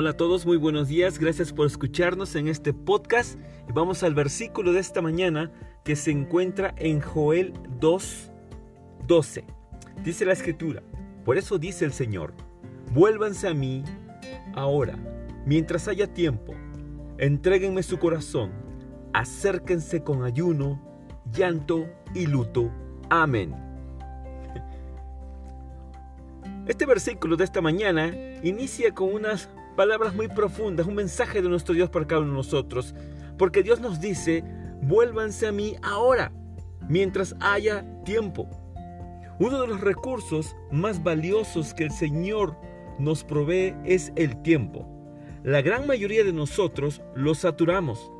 Hola a todos, muy buenos días, gracias por escucharnos en este podcast y vamos al versículo de esta mañana que se encuentra en Joel 2, 12. Dice la escritura, por eso dice el Señor, vuélvanse a mí ahora, mientras haya tiempo, entréguenme su corazón, acérquense con ayuno, llanto y luto. Amén. Este versículo de esta mañana inicia con unas palabras muy profundas, un mensaje de nuestro Dios para cada uno de nosotros. Porque Dios nos dice, vuélvanse a mí ahora, mientras haya tiempo. Uno de los recursos más valiosos que el Señor nos provee es el tiempo. La gran mayoría de nosotros lo saturamos,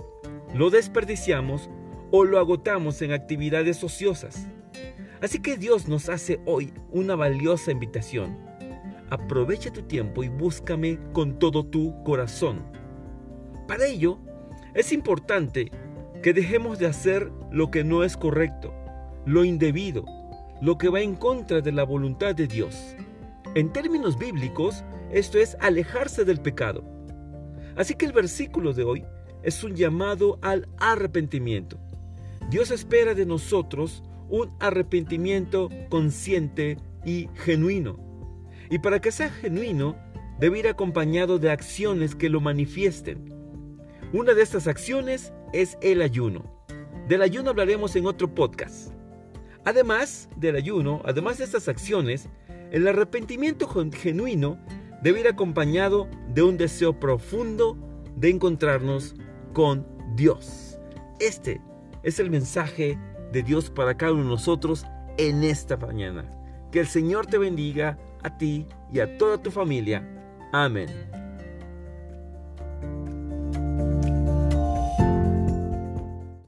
lo desperdiciamos o lo agotamos en actividades ociosas. Así que Dios nos hace hoy una valiosa invitación aprovecha tu tiempo y búscame con todo tu corazón. Para ello, es importante que dejemos de hacer lo que no es correcto, lo indebido, lo que va en contra de la voluntad de Dios. En términos bíblicos, esto es alejarse del pecado. Así que el versículo de hoy es un llamado al arrepentimiento. Dios espera de nosotros un arrepentimiento consciente y genuino. Y para que sea genuino, debe ir acompañado de acciones que lo manifiesten. Una de estas acciones es el ayuno. Del ayuno hablaremos en otro podcast. Además del ayuno, además de estas acciones, el arrepentimiento genuino debe ir acompañado de un deseo profundo de encontrarnos con Dios. Este es el mensaje de Dios para cada uno de nosotros en esta mañana. Que el Señor te bendiga a ti y a toda tu familia. Amén.